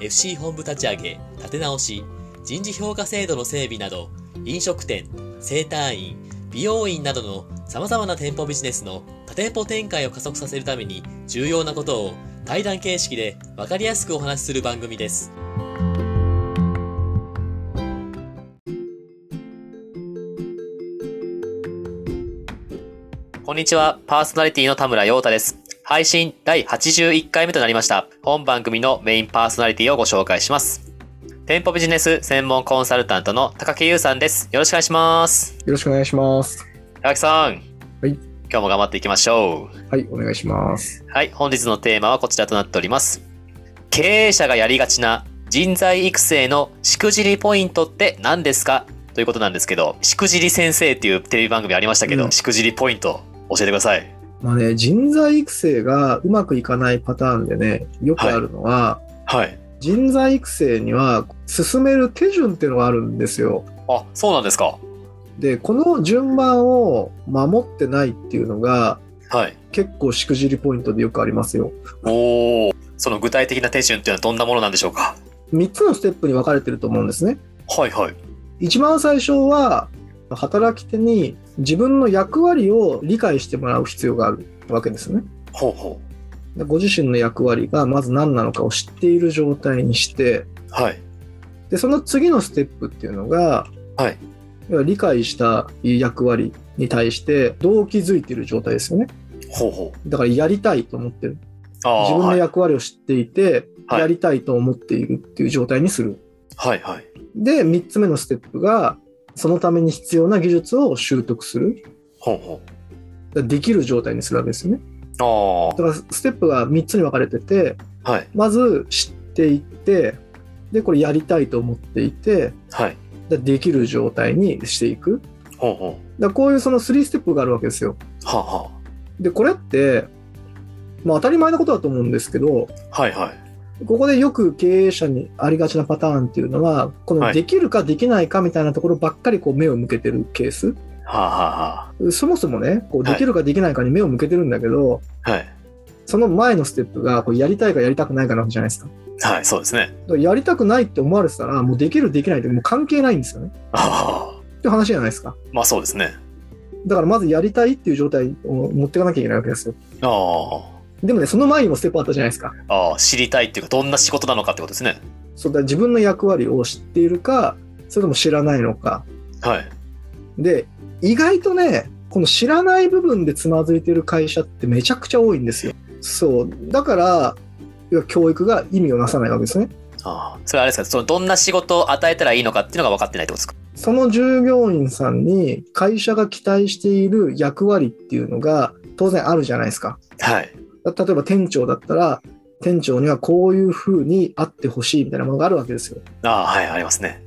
FC 本部立ち上げ、立て直し、人事評価制度の整備など、飲食店、整体院、美容院などの様々な店舗ビジネスの多店舗展開を加速させるために重要なことを対談形式で分かりやすくお話しする番組です。こんにちは、パーソナリティの田村陽太です。配信第81回目となりました。本番組のメインパーソナリティをご紹介します。店舗ビジネス専門コンサルタントの高木優さんです。よろしくお願いします。よろしくお願いします。高木さん。はい。今日も頑張っていきましょはい、お願いします。う。はい。本日のテーマはこちらとなっております。経営者がやりがちな人材育成のしくじりポイントって何ですか？ということなんですけど、しくじり先生っていうテレビ番組ありましたけど、うんしくじりポイント教えてください。まあね、人材育成がうまくいかないパターンでね、よくあるのは、はい。人材育成には進める手順っていうのがあるんですよ。あ、そうなんですか。で、この順番を守ってないっていうのがはい。結構しくじりポイントでよくありますよ。おお。その具体的な手順っていうのはどんなものなんでしょうか3つのステップに分かれてると思うんですね。はいはい。一番最初は、働き手に自分の役割を理解してもらう必要があるわけですね。ほうほでご自身の役割がまず何なのかを知っている状態にして、う。はい。で、その次のステップっていうのが、はい。理解した役割に対してどう気づいている状態ですよね。ほうほう。だからやりたいと思ってる。自分の役割を知っていて、はいやりたいと思っているっていう状態にする。はいはい。で、三つ目のステップが、そのために必要な技術を習得する。ほうほだからできる状態にするわけですよね。う。あだからステップが3つに分かれてて、あ。はい。まず知っていって、で、これやりたいと思っていて、はい。でできる状態にしていく。ほうほだからこういうその3ステップがあるわけですよ。う。はあはで、これって、まあ当たり前なことだと思うんですけど、あ。はいはい。ここでよく経営者にありがちなパターンっていうのは、こはいのできるかできないかみたいなところばっかりこう目を向けてるケース。はあはあはそもそもね、こうはいできるかできないかに目を向けてるんだけど、あ。はい。その前のステップがこうやりたいかやりたくないかなわけじゃないですか。はい、そうですね。やりたくないって思われてたら、もうできるできないってもう関係ないんですよね。ああ。って話じゃないですか。まあそうですね。だからまずやりたいっていう状態を持っていかなきゃいけないわけですよ。あでもね、その前にもステップあったじゃないですか。あ。ああ、知りたいっていうか、どんな仕事なのかってことですね。そうだ自分の役割を知っているか、それとも知らないのか。はい。で、意外とね、この知らない部分でつまずいてる会社ってめちゃくちゃ多いんですよ。そう。だから、要は教育が意味をなさないわけですね。ああ。それはあれですか、そのどんな仕事を与えたらいいのかっていうのが分かってないってことですか？その従業員さんに会社が期待している役割っていうのが当然あるじゃないですか。はい。例えば店長だったら、店長にはこういう風にあってほしいみたいなものがあるわけですよ。ああ、はい、ありますね。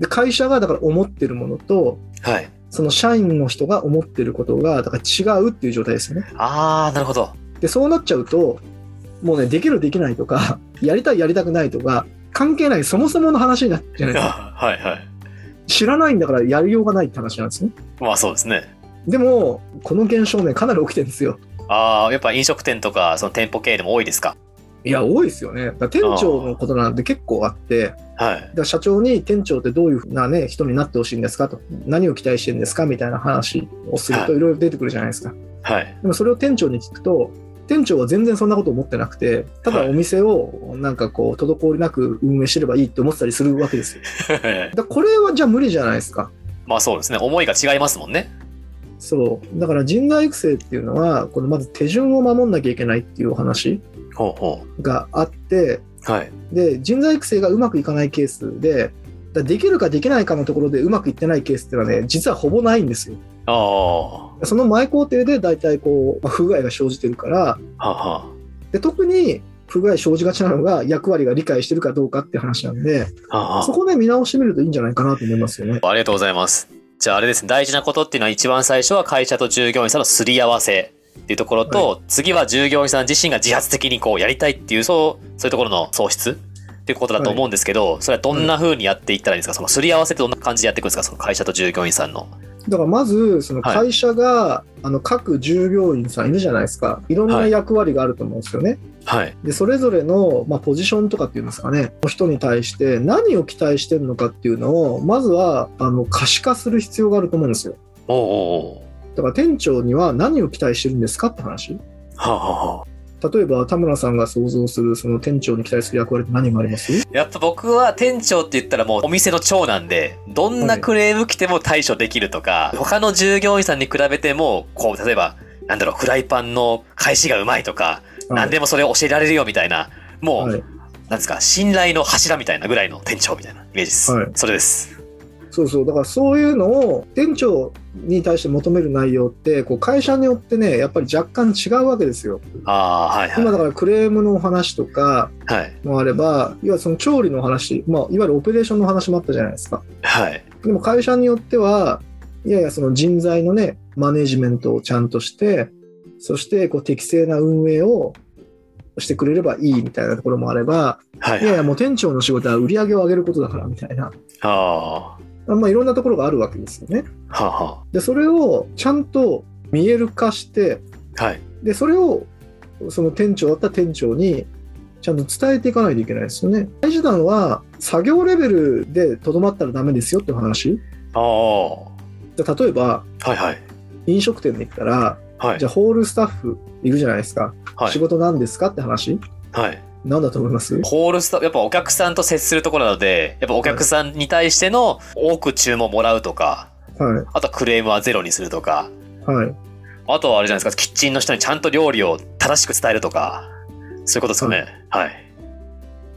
で、会社がだから思ってるものと、はい。その社員の人が思ってることが、だから違うっていう状態ですよね。ああ、なるほど。で、そうなっちゃうと、もうね、できるできないとか、やりたいやりたくないとか、関係ないそもそもの話になっちゃうじゃないですか。あはいはい。知らないんだからやりようがないって話なんですね。まあそうですね。でも、この現象ね、かなり起きてるんですよ。ああ、やっぱ飲食店とか、その店舗経営でも多いですか？いや、多いですよね。店長のことなんて結構あって、はい。だ社長に店長ってどういうふうなね、人になってほしいんですかと。何を期待してるんですかみたいな話をするとはいいろいろ出てくるじゃないですか。はい。でもそれを店長に聞くと、店長は全然そんなこと思ってなくて、ただはいお店をなんかこう、滞りなく運営してればいいって思ってたりするわけですよ。だこれはじゃあ無理じゃないですか。まあそうですね。思いが違いますもんね。そう。だから人材育成っていうのは、このまず手順を守んなきゃいけないっていうお話があって、う。はい。で、人材育成がうまくいかないケースで、だできるかできないかのところでうまくいってないケースっていうのはね、実はほぼないんですよ。あその前工程で大体こう、まあ不具合が生じてるから、あはで特に不具合生じがちなのが役割が理解してるかどうかって話なんで、あそこね、見直してみるといいんじゃないかなと思いますよね。あありがとうございます。じゃああれですね、大事なことっていうのは一番最初は会社と従業員さんのすり合わせっていうところと、次は従業員さん自身が自発的にこうやりたいっていう、そう、そういうところの創出っていうことだと思うんですけど、それはどんな風にやっていったらいいんですか？そのすり合わせってどんな感じでやっていくんですか？その会社と従業員さんの。だからまず、そのはい会社が、あの各従業員さんいるじゃないですか。いろんな役割があると思うんですよね。はい。で、それぞれの、まあ、ポジションとかっていうんですかね、人に対して何を期待してるのかっていうのを、まずは、あの、可視化する必要があると思うんですよ。おうおうだから店長には何を期待してるんですかって話。はあ、はあはあ、例えば、田村さんが想像する、その店長に期待する役割って何があります？やっぱ僕は店長って言ったらもうお店の長なんで、どんなクレーム来ても対処できるとか、他の従業員さんに比べても、こう、例えば、なんだろう、フライパンの返しがうまいとか、何でもそれを教えられるよみたいな、もう、はい。なんですか、信頼の柱みたいなぐらいの店長みたいなイメージです。はいそれです。そうそう。だからそういうのを店長に対して求める内容って、こう会社によってね、やっぱり若干違うわけですよ。ああ、はいはい。今だからクレームのお話とかはい。もあれば、いわゆるその調理の話、まあ、いわゆるオペレーションの話もあったじゃないですか。はい。でも会社によっては、いやいや、その人材のね、マネジメントをちゃんとして、そしてこう適正な運営をしてくれればいいみたいなところもあれば、はい。いやいや、もう店長の仕事は売り上げを上げることだからみたいな、あまあ、いろんなところがあるわけですよね。あ、はあはで、それをちゃんと見える化して、あ。はい。で、それをその店長だった店長にちゃんと伝えていかないといけないですよね。大事なのは、作業レベルでとどまったらダメですよって話。あ例えば、いはい。飲食店で言ったら、はいじゃ。あホールスタッフいるじゃないですか。はい仕。事なんですかって話はい。なんだと思います？ホールスタやっぱお客さんと接するところなので、やっぱお客さんに対しての多く注文もらうとか、はい。あとはクレームはゼロにするとか、はい。あとはあれじゃないですか、キッチンの人にちゃんと料理を正しく伝えるとか、そういうことですよね。はい。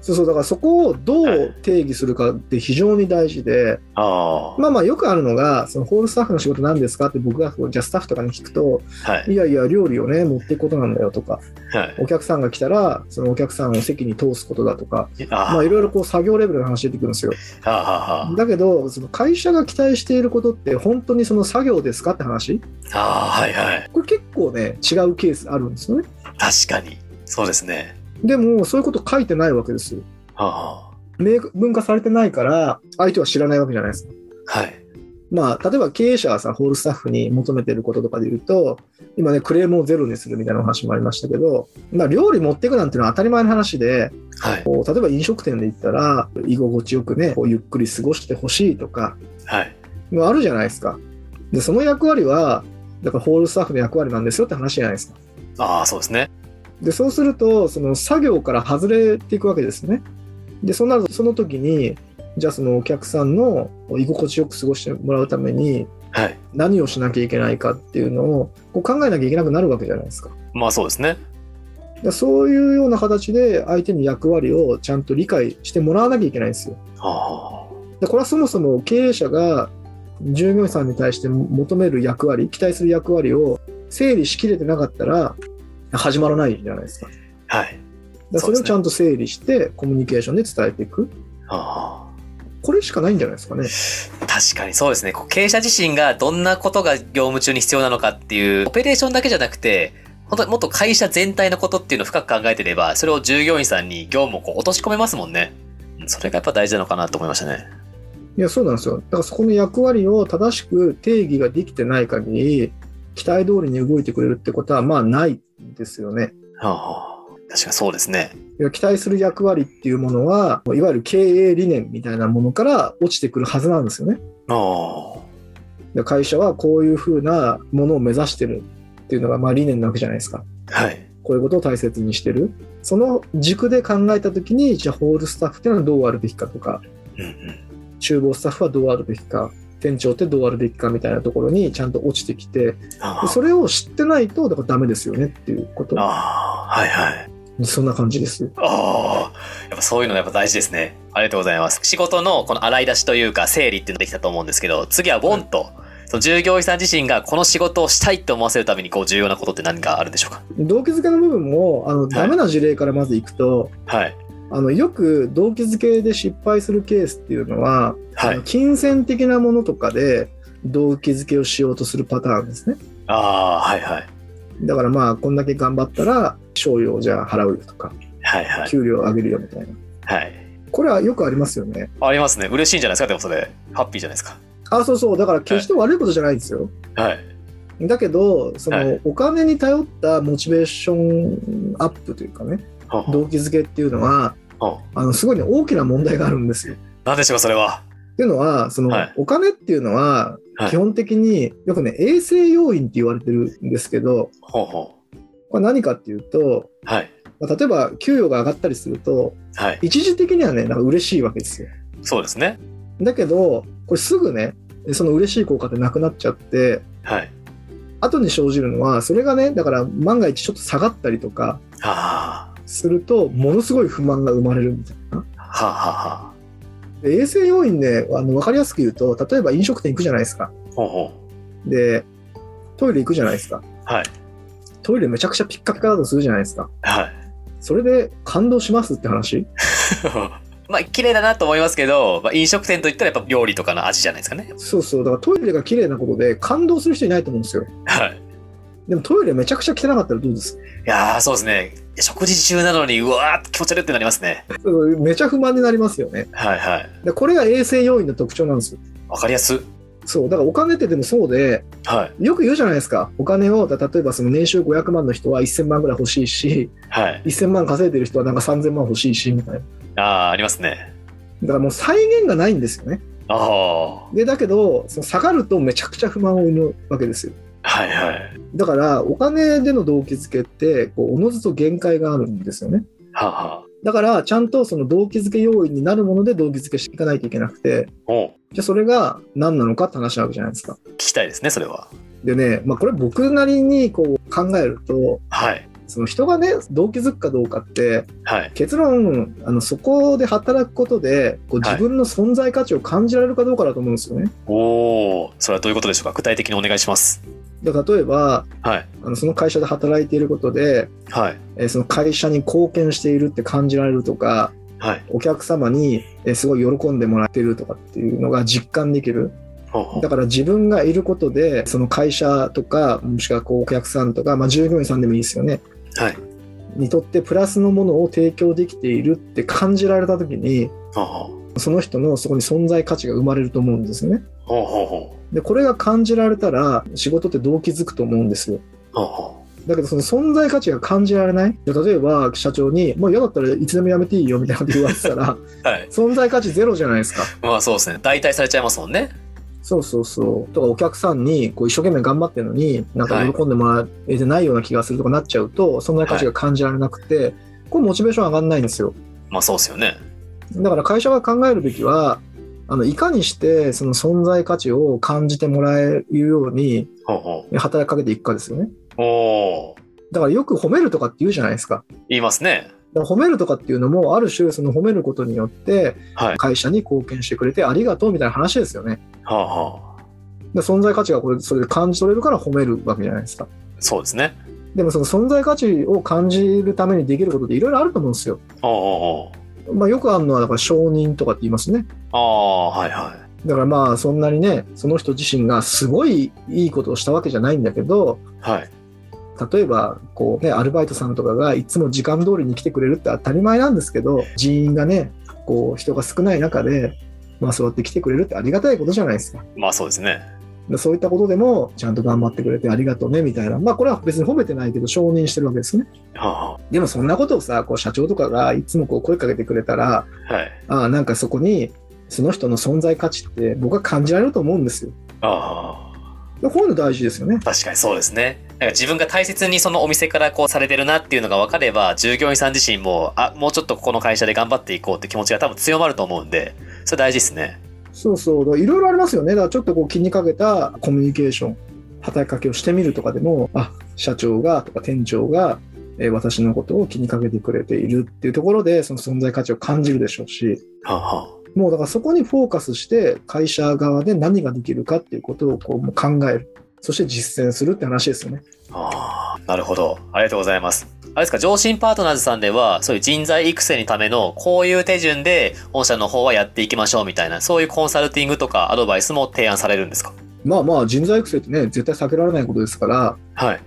そうそう、だからそこをどう定義するかって非常に大事で、あまあまあよくあるのが、そのホールスタッフの仕事なんですかって僕がこうじゃあスタッフとかに聞くと、あ、はい。いやいや、料理をね、持っていくことなんだよとか、はい。お客さんが来たら、そのお客さんを席に通すことだとか、あまあいろいろこう作業レベルの話出てくるんですよ。あ、はあ、だけど、その会社が期待していることって本当にその作業ですかって話？ああ、はいはい。これ結構ね、違うケースあるんですよね。確かに。そうですね。でも、そういうこと書いてないわけですよ。は明文化されてないから、相手は知らないわけじゃないですか。あ、はい。まあ、例えば経営者がさ、ホールスタッフに求めてることとかで言うと、今ね、クレームをゼロにするみたいなお話もありましたけど、まあ、料理持っていくなんていうのは当たり前の話で、はい。こう例えば飲食店で言ったら、居心地よくね、こうゆっくり過ごしてほしいとか、はい。あるじゃないですか。で、その役割は、だからホールスタッフの役割なんですよって話じゃないですか。ああ、そうですね。で、そうすると、その作業から外れていくわけですね。で、そうなると、その時に、じゃあそのお客さんの居心地よく過ごしてもらうために、はい。何をしなきゃいけないかっていうのをこう考えなきゃいけなくなるわけじゃないですか。まあそうですね。でそういうような形で相手に役割をちゃんと理解してもらわなきゃいけないんですよ。あでこれはそもそも経営者が従業員さんに対して求める役割、期待する役割を整理しきれてなかったら始まらないじゃないですか。あ、はい。でそれをちゃんと整理してコミュニケーションで伝えていく。ああ。これしかないんじゃないですかね。確かにそうですね。経営者自身がどんなことが業務中に必要なのかっていう、オペレーションだけじゃなくて、本当にもっと会社全体のことっていうのを深く考えてれば、それを従業員さんに業務をこう落とし込めますもんね。うんそれがやっぱ大事なのかなと思いましたね。いや、そうなんですよ。だからそこの役割を正しく定義ができてない限り、期待通りに動いてくれるってことは、まあないんですよね。はあ、確かにそうですね。いや期待する役割っていうものは、いわゆる経営理念みたいなものから落ちてくるはずなんですよね。あで会社はこういうふうなものを目指してるっていうのが、まあ理念なわけじゃないですか。あ、はい。こういうことを大切にしてる。その軸で考えたときに、じゃあホールスタッフっていうのはどうあるべきかとか、うんうん。厨房スタッフはどうあるべきか、店長ってどうあるべきかみたいなところにちゃんと落ちてきて、それを知ってないと、だからダメですよねっていうことあ、。ああはいはい。そんな感じです。ああ、やっぱそういうのやっぱ大事ですね。ありがとうございます。仕事のこの洗い出しというか整理っていうのできたと思うんですけど、次はウォンとその従業員さん自身がこの仕事をしたいって思わせるためにこう重要なことって何かあるんでしょうか？動機づけの部分も、あの、ダメな事例からまずいくと、はい。あの、よく動機づけで失敗するケースっていうのは、はいあの金銭的なものとかで動機づけをしようとするパターンですね。ああ、はいはい。だからまあ、こんだけ頑張ったら、賞与をじゃあ払うよとか、はいはい。給料上げるよみたいな。はい。これはよくありますよね。ありますね。嬉しいんじゃないですか？でもそれ。ハッピーじゃないですか？あ、そうそう。だから決して悪いことじゃないんですよ。はい。だけど、その、はいお金に頼ったモチベーションアップというかね、動機づけっていうのは、ほあの、すごいね、大きな問題があるんですよ。なんでしょうかそれは。っていうのは、その、はいお金っていうのは、はい基本的によくね、衛生要因って言われてるんですけど、ほうほこれ何かっていうと、う。はい。まあ例えば給与が上がったりすると、はい。一時的にはね、なんか嬉しいわけですよ。そうですね。だけど、これすぐね、その嬉しい効果ってなくなっちゃって、はい。後に生じるのは、それがね、だから万が一ちょっと下がったりとかはすると、ものすごい不満が生まれるみたいな。あ。はあはあはで衛生要因で、あの、わかりやすく言うと、例えば飲食店行くじゃないですか。あ。ほうほで、トイレ行くじゃないですか。う。はい。トイレめちゃくちゃピッカピカだとするじゃないですか。はい。それで感動しますって話？まあ、綺麗だなと思いますけど、まあ、飲食店といったらやっぱ料理とかの味じゃないですかね。そうそう。だからトイレが綺麗なことで感動する人いないと思うんですよ。はい。でもトイレめちゃくちゃ汚かったらどうです？いやー、そうですね。食事中なのに、うわーって気持ち悪いってなりますね。うんめちゃ不満になりますよね。はいはい。でこれが衛生要因の特徴なんですよ。わかりやす。そう。だからお金ってでもそうで、はい。よく言うじゃないですか。お金を、例えばその年収500万の人は1000万ぐらい欲しいし、はい。1000万稼いでる人はなんか3000万欲しいし、みたいな。ああ、ありますね。だからもう再現がないんですよね。ああ。で、だけど、その下がるとめちゃくちゃ不満を生むわけですよ。はいはい。だから、お金での動機づけって、こう、おのずと限界があるんですよね。はあ、はあ。だから、ちゃんとその動機づけ要因になるもので動機づけしていかないといけなくて、じゃあそれが何なのかって話なわけじゃないですか。聞きたいですね、それは。でね、まあこれ僕なりにこう考えると、はい。その人がね、動機づくかどうかって、はい。結論、あの、そこで働くことで、こうはい自分の存在価値を感じられるかどうかだと思うんですよね。おお、それはどういうことでしょうか？具体的にお願いします。で例えば、はい。あのその会社で働いていることで、はい。えーその会社に貢献しているって感じられるとか、はい。お客様にえーすごい喜んでもらってるとかっていうのが実感できる。だから自分がいることで、その会社とか、もしくはこうお客さんとか、まあ、従業員さんでもいいですよね。はい。にとってプラスのものを提供できているって感じられたときに。その人のそこに存在価値が生まれると思うんですよね。ほうほうほで、これが感じられたら、仕事って動機づくと思うんですよ。う。ほうほだけど、その存在価値が感じられない？で例えば、社長に、もう嫌だったらいつでも辞めていいよみたいなこと言われてたら、う。はい。存在価値ゼロじゃないですか。まあそうですね。代替されちゃいますもんね。そうそうそう。とか、お客さんに、こう、一生懸命頑張ってるのに、なんか喜んでもらえてないような気がするとかなっちゃうと、存在価値が感じられなくて、これモチベーション上がんないんですよ。まあそうですよね。だから会社が考えるべきは、あの、いかにして、その存在価値を感じてもらえるように、働きかけていくかですよね。う。おお。だからよく褒めるとかって言うじゃないですか。言いますね。褒めるとかっていうのも、ある種、その褒めることによって、はい。会社に貢献してくれてありがとうみたいな話ですよね。はあはあ。で存在価値がこれ、それで感じ取れるから褒めるわけじゃないですか。そうですね。でもその存在価値を感じるためにできることっていろいろあると思うんですよ。おうおうおう。まあよくあるのは、だから承認とかって言いますね。ああ、はいはだからまあそんなにね、その人自身がすごいいいことをしたわけじゃないんだけど、い。はい。例えば、こうね、アルバイトさんとかがいつも時間通りに来てくれるって当たり前なんですけど、人員がね、こう人が少ない中で、まあそうやって来てくれるってありがたいことじゃないですか。まあそうですね。でそういったことでも、ちゃんと頑張ってくれてありがとうね、みたいな。まあこれは別に褒めてないけど、承認してるわけですね。はあはでもそんなことをさ、こう社長とかがいつもこう声かけてくれたら、あ。はい。ああ、なんかそこに、その人の存在価値って僕は感じられると思うんですよ。ああ。でこういうの大事ですよね。確かにそうですね。なんか自分が大切にそのお店からこうされてるなっていうのが分かれば、従業員さん自身も、あ、もうちょっとここの会社で頑張っていこうって気持ちが多分強まると思うんで、それ大事ですね。そうそう。いろいろありますよね。だからちょっとこう気にかけたコミュニケーション、働きかけをしてみるとかでも、あ、社長がとか店長が、えー私のことを気にかけてくれているっていうところで、その存在価値を感じるでしょうし、はあはもうだからそこにフォーカスして、会社側で何ができるかっていうことをこうもう考える。そして実践するって話ですよね。ああ、なるほど。ありがとうございます。あれですか、上信パートナーズさんでは、そういう人材育成のための、こういう手順で、御社の方はやっていきましょうみたいな、そういうコンサルティングとかアドバイスも提案されるんですか？まあまあ人材育成ってね、絶対避けられないことですから、はい。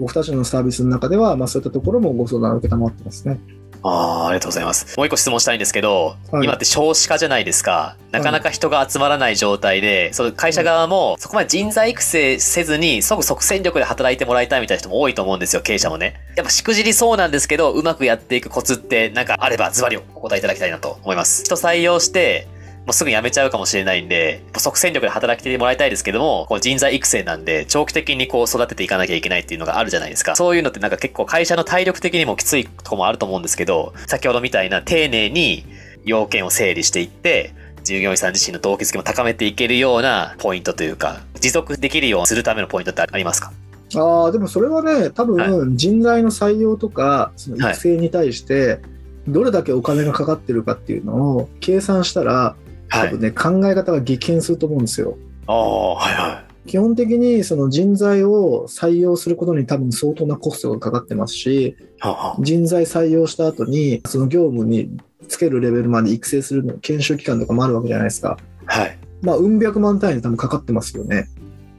僕たちのサービスの中では、まあそういったところもご相談を受けたまってますね。ああ、ありがとうございます。もう一個質問したいんですけど、はい今って少子化じゃないですか。なかなか人が集まらない状態で、その会社側もそこまで人材育成せずに、即即戦力で働いてもらいたいみたいな人も多いと思うんですよ、経営者もね。やっぱしくじりそうなんですけど、うまくやっていくコツってなんかあればズバリお答えいただきたいなと思います。人採用して、もうすぐ辞めちゃうかもしれないんで、即戦力で働きてもらいたいですけども、こう人材育成なんで、長期的にこう育てていかなきゃいけないっていうのがあるじゃないですか。そういうのってなんか結構会社の体力的にもきついとこもあると思うんですけど、先ほどみたいな丁寧に要件を整理していって、従業員さん自身の動機づけも高めていけるようなポイントというか、持続できるようにするためのポイントってありますか？ああ、でもそれはね、多分人材の採用とか、その育成に対して、どれだけお金がかかってるかっていうのを計算したら、多分ね、考え方が激変すると思うんですよ。ああ、はいは基本的にその人材を採用することに多分相当なコストがかかってますし、い。は人材採用した後に、その業務につけるレベルまで育成するの、研修期間とかもあるわけじゃないですか。あはい。まあ、うん百万単位で多分かかってますよね。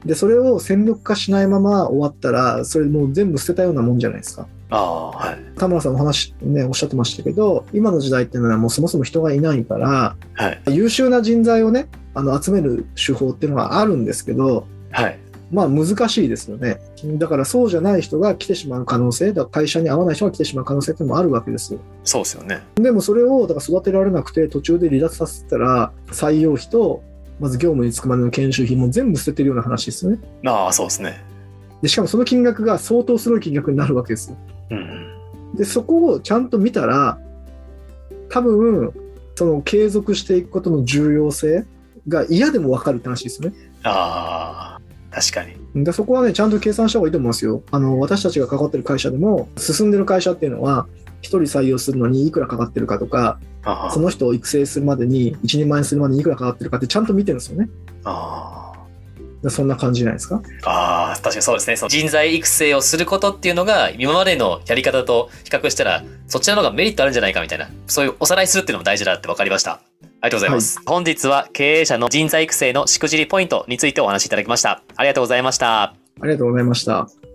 で、それを戦力化しないまま終わったら、それもう全部捨てたようなもんじゃないですか。ああ、はい。田村さんお話ね、おっしゃってましたけど、今の時代っていうのはもうそもそも人がいないから、はい。優秀な人材をね、あの集める手法っていうのはあるんですけど、はい。まあ難しいですよね。だからそうじゃない人が来てしまう可能性、だ会社に合わない人が来てしまう可能性ってのもあるわけですよ。そうですよね。でもそれをだから育てられなくて途中で離脱させたら採用費とまず業務に就くまでの研修費も全部捨ててるような話ですよね。ああ、そうですね。でしかもその金額が相当すごい金額になるわけですよ。うん。でそこをちゃんと見たら多分その継続していくことの重要性が嫌でも分かるって話ですよね。ああ、確かに。でそこはねちゃんと計算した方がいいと思いますよ。あの私たちが関わってる会社でも進んでる会社っていうのは1人採用するのにいくらかかってるかとかあその人を育成するまでに一人前にするまでにいくらかかってるかってちゃんと見てるんですよね。あ。でそんな感じじゃないですか？ああ、確かにそうですね。その人材育成をすることっていうのが、今までのやり方と比較したら、そちらの方がメリットあるんじゃないかみたいな、そういうおさらいするっていうのも大事だって分かりました。ありがとうございます。本日は経営者の人材育成のしくじりポイントについてお話しいただきました。ありがとうございました。ありがとうございました。